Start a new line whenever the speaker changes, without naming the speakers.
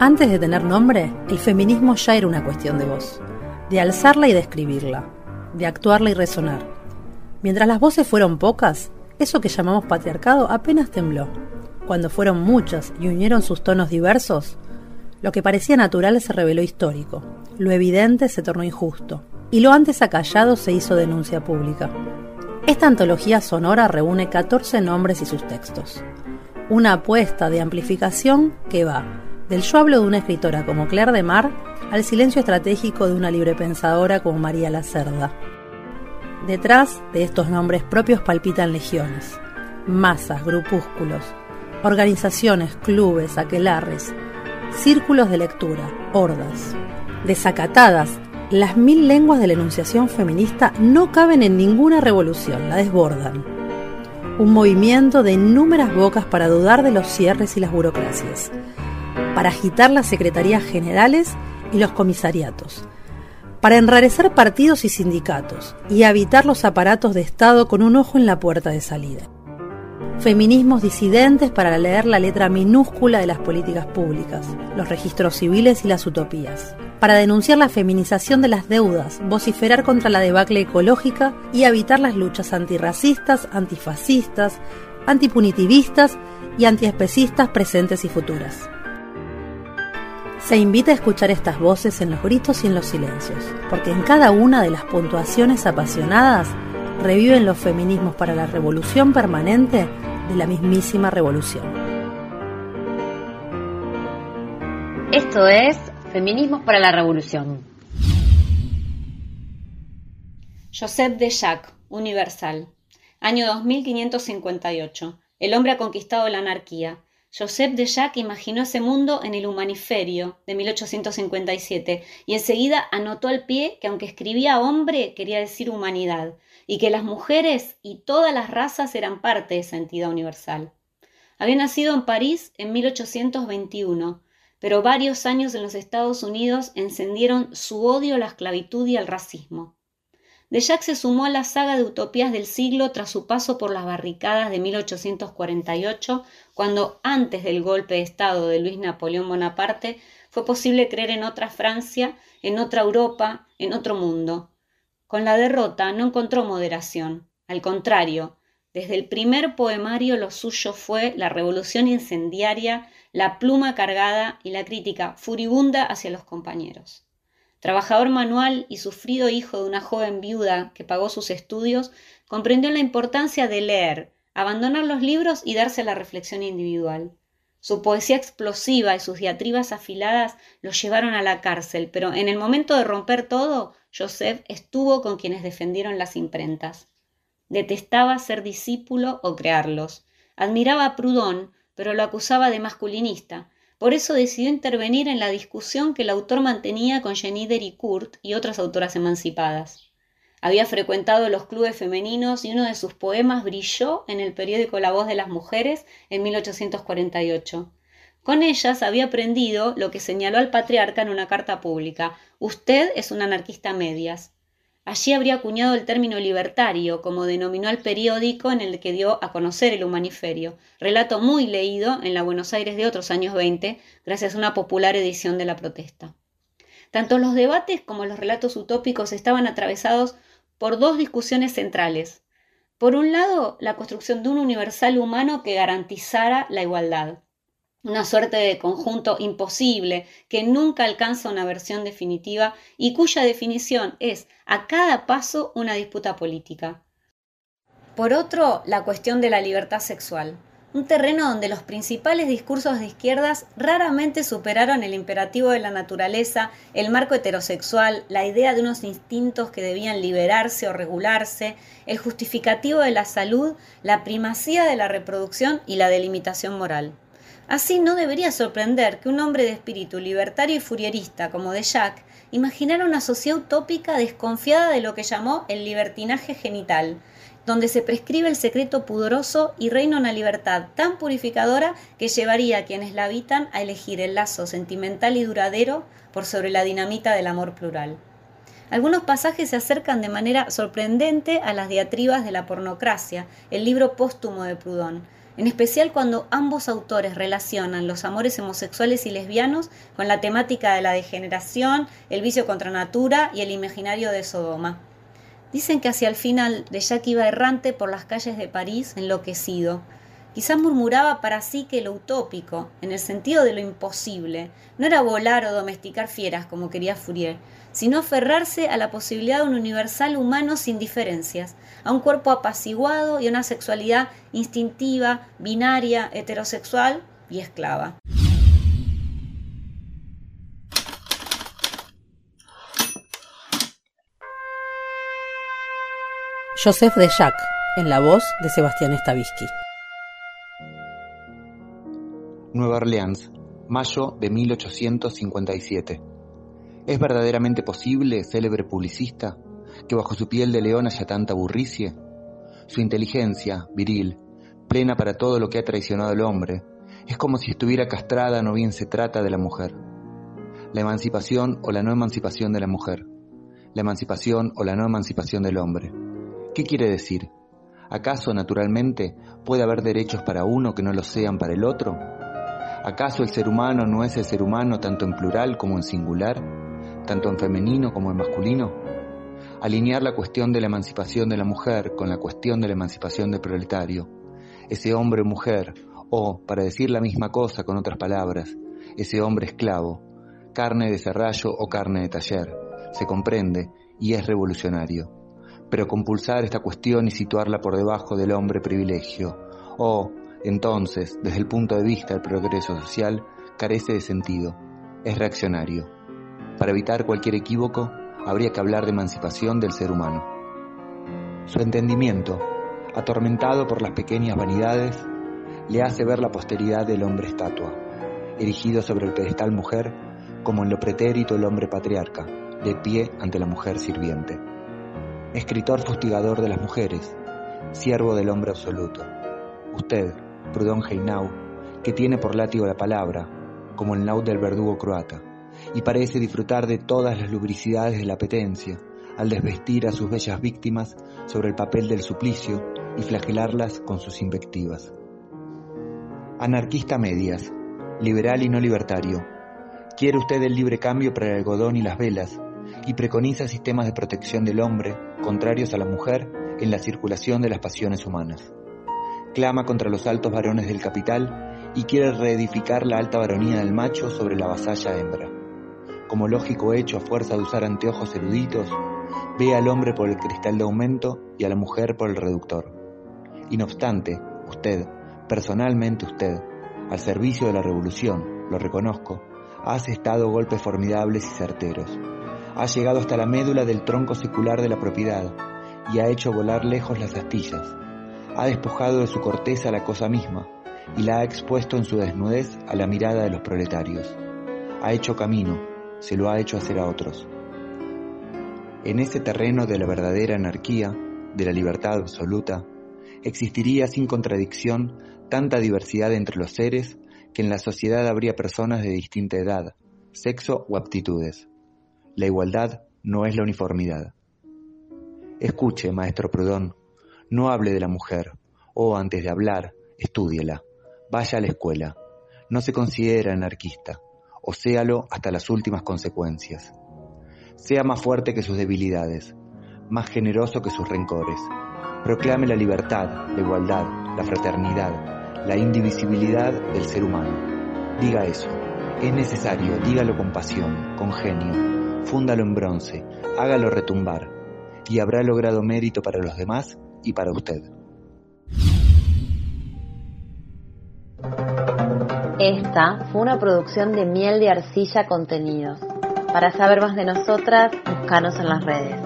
Antes de tener nombre, el feminismo ya era una cuestión de voz, de alzarla y describirla, de actuarla y resonar. Mientras las voces fueron pocas, eso que llamamos patriarcado apenas tembló. Cuando fueron muchas y unieron sus tonos diversos, lo que parecía natural se reveló histórico, lo evidente se tornó injusto, y lo antes acallado se hizo denuncia pública. Esta antología sonora reúne 14 nombres y sus textos. Una apuesta de amplificación que va del yo hablo de una escritora como Claire de Mar al silencio estratégico de una librepensadora como María Lacerda. Detrás de estos nombres propios palpitan legiones, masas, grupúsculos, organizaciones, clubes, aquelarres, círculos de lectura, hordas. Desacatadas, las mil lenguas de la enunciación feminista no caben en ninguna revolución, la desbordan. Un movimiento de inúmeras bocas para dudar de los cierres y las burocracias, para agitar las secretarías generales y los comisariatos, para enrarecer partidos y sindicatos y habitar los aparatos de Estado con un ojo en la puerta de salida. Feminismos disidentes para leer la letra minúscula de las políticas públicas, los registros civiles y las utopías. Para denunciar la feminización de las deudas, vociferar contra la debacle ecológica y evitar las luchas antirracistas, antifascistas, antipunitivistas y antiespecistas presentes y futuras. Se invita a escuchar estas voces en los gritos y en los silencios, porque en cada una de las puntuaciones apasionadas reviven los feminismos para la revolución permanente de la mismísima revolución.
Esto es Feminismos para la Revolución.
Joseph de Jacques, Universal. Año 2558. El hombre ha conquistado la anarquía. Joseph de Jacques imaginó ese mundo en el Humaniferio de 1857 y enseguida anotó al pie que aunque escribía hombre quería decir humanidad y que las mujeres y todas las razas eran parte de esa entidad universal. Había nacido en París en 1821, pero varios años en los Estados Unidos encendieron su odio a la esclavitud y al racismo. De Jacques se sumó a la saga de utopías del siglo tras su paso por las barricadas de 1848, cuando antes del golpe de Estado de Luis Napoleón Bonaparte fue posible creer en otra Francia, en otra Europa, en otro mundo. Con la derrota no encontró moderación, al contrario, desde el primer poemario lo suyo fue la revolución incendiaria, la pluma cargada y la crítica furibunda hacia los compañeros. Trabajador manual y sufrido hijo de una joven viuda que pagó sus estudios, comprendió la importancia de leer, abandonar los libros y darse la reflexión individual. Su poesía explosiva y sus diatribas afiladas lo llevaron a la cárcel, pero en el momento de romper todo, Joseph estuvo con quienes defendieron las imprentas. Detestaba ser discípulo o crearlos. Admiraba a Proudhon, pero lo acusaba de masculinista, por eso decidió intervenir en la discusión que el autor mantenía con Jenny Kurt y otras autoras emancipadas. Había frecuentado los clubes femeninos y uno de sus poemas brilló en el periódico La Voz de las Mujeres en 1848. Con ellas había aprendido lo que señaló al patriarca en una carta pública. Usted es un anarquista medias. Allí habría acuñado el término libertario, como denominó al periódico en el que dio a conocer el humaniferio, relato muy leído en la Buenos Aires de otros años 20, gracias a una popular edición de la protesta. Tanto los debates como los relatos utópicos estaban atravesados por dos discusiones centrales. Por un lado, la construcción de un universal humano que garantizara la igualdad una suerte de conjunto imposible que nunca alcanza una versión definitiva y cuya definición es a cada paso una disputa política. Por otro, la cuestión de la libertad sexual, un terreno donde los principales discursos de izquierdas raramente superaron el imperativo de la naturaleza, el marco heterosexual, la idea de unos instintos que debían liberarse o regularse, el justificativo de la salud, la primacía de la reproducción y la delimitación moral. Así no debería sorprender que un hombre de espíritu libertario y furierista como de Jacques imaginara una sociedad utópica desconfiada de lo que llamó el libertinaje genital, donde se prescribe el secreto pudoroso y reina una libertad tan purificadora que llevaría a quienes la habitan a elegir el lazo sentimental y duradero por sobre la dinamita del amor plural. Algunos pasajes se acercan de manera sorprendente a las diatribas de la pornocracia, el libro póstumo de Proudhon, en especial cuando ambos autores relacionan los amores homosexuales y lesbianos con la temática de la degeneración, el vicio contra natura y el imaginario de Sodoma. Dicen que hacia el final de Jacques iba errante por las calles de París enloquecido, Quizás murmuraba para sí que lo utópico, en el sentido de lo imposible, no era volar o domesticar fieras como quería Fourier, sino aferrarse a la posibilidad de un universal humano sin diferencias, a un cuerpo apaciguado y a una sexualidad instintiva, binaria, heterosexual y esclava.
Joseph de Jacques, en la voz de Sebastián Stavisky.
Nueva Orleans, mayo de 1857. ¿Es verdaderamente posible, célebre publicista, que bajo su piel de león haya tanta burricie? Su inteligencia, viril, plena para todo lo que ha traicionado al hombre, es como si estuviera castrada, no bien se trata de la mujer. La emancipación o la no emancipación de la mujer. La emancipación o la no emancipación del hombre. ¿Qué quiere decir? ¿Acaso, naturalmente, puede haber derechos para uno que no lo sean para el otro? ¿Acaso el ser humano no es el ser humano tanto en plural como en singular, tanto en femenino como en masculino? Alinear la cuestión de la emancipación de la mujer con la cuestión de la emancipación del proletario, ese hombre mujer, o, para decir la misma cosa con otras palabras, ese hombre esclavo, carne de serrallo o carne de taller, se comprende y es revolucionario. Pero compulsar esta cuestión y situarla por debajo del hombre privilegio, o entonces, desde el punto de vista del progreso social, carece de sentido, es reaccionario. Para evitar cualquier equívoco, habría que hablar de emancipación del ser humano. Su entendimiento, atormentado por las pequeñas vanidades, le hace ver la posteridad del hombre estatua, erigido sobre el pedestal mujer, como en lo pretérito el hombre patriarca, de pie ante la mujer sirviente. Escritor fustigador de las mujeres, siervo del hombre absoluto. Usted, Proudhon Heinau, que tiene por látigo la palabra, como el laúd del verdugo croata, y parece disfrutar de todas las lubricidades de la apetencia, al desvestir a sus bellas víctimas sobre el papel del suplicio y flagelarlas con sus invectivas. Anarquista medias, liberal y no libertario, quiere usted el libre cambio para el algodón y las velas, y preconiza sistemas de protección del hombre contrarios a la mujer en la circulación de las pasiones humanas clama contra los altos varones del capital y quiere reedificar la alta varonía del macho sobre la vasalla hembra. Como lógico hecho a fuerza de usar anteojos eruditos, ve al hombre por el cristal de aumento y a la mujer por el reductor. Y no obstante, usted, personalmente usted, al servicio de la revolución, lo reconozco, ha asestado golpes formidables y certeros. Ha llegado hasta la médula del tronco secular de la propiedad y ha hecho volar lejos las astillas ha despojado de su corteza la cosa misma y la ha expuesto en su desnudez a la mirada de los proletarios. Ha hecho camino, se lo ha hecho hacer a otros. En ese terreno de la verdadera anarquía, de la libertad absoluta, existiría sin contradicción tanta diversidad entre los seres que en la sociedad habría personas de distinta edad, sexo o aptitudes. La igualdad no es la uniformidad. Escuche, maestro Proudhon, no hable de la mujer, o antes de hablar, estúdiela, vaya a la escuela. No se considera anarquista, o séalo hasta las últimas consecuencias. Sea más fuerte que sus debilidades, más generoso que sus rencores. Proclame la libertad, la igualdad, la fraternidad, la indivisibilidad del ser humano. Diga eso. Es necesario, dígalo con pasión, con genio. Fúndalo en bronce, hágalo retumbar, y habrá logrado mérito para los demás y para usted.
Esta fue una producción de Miel de Arcilla Contenidos. Para saber más de nosotras, búscanos en las redes.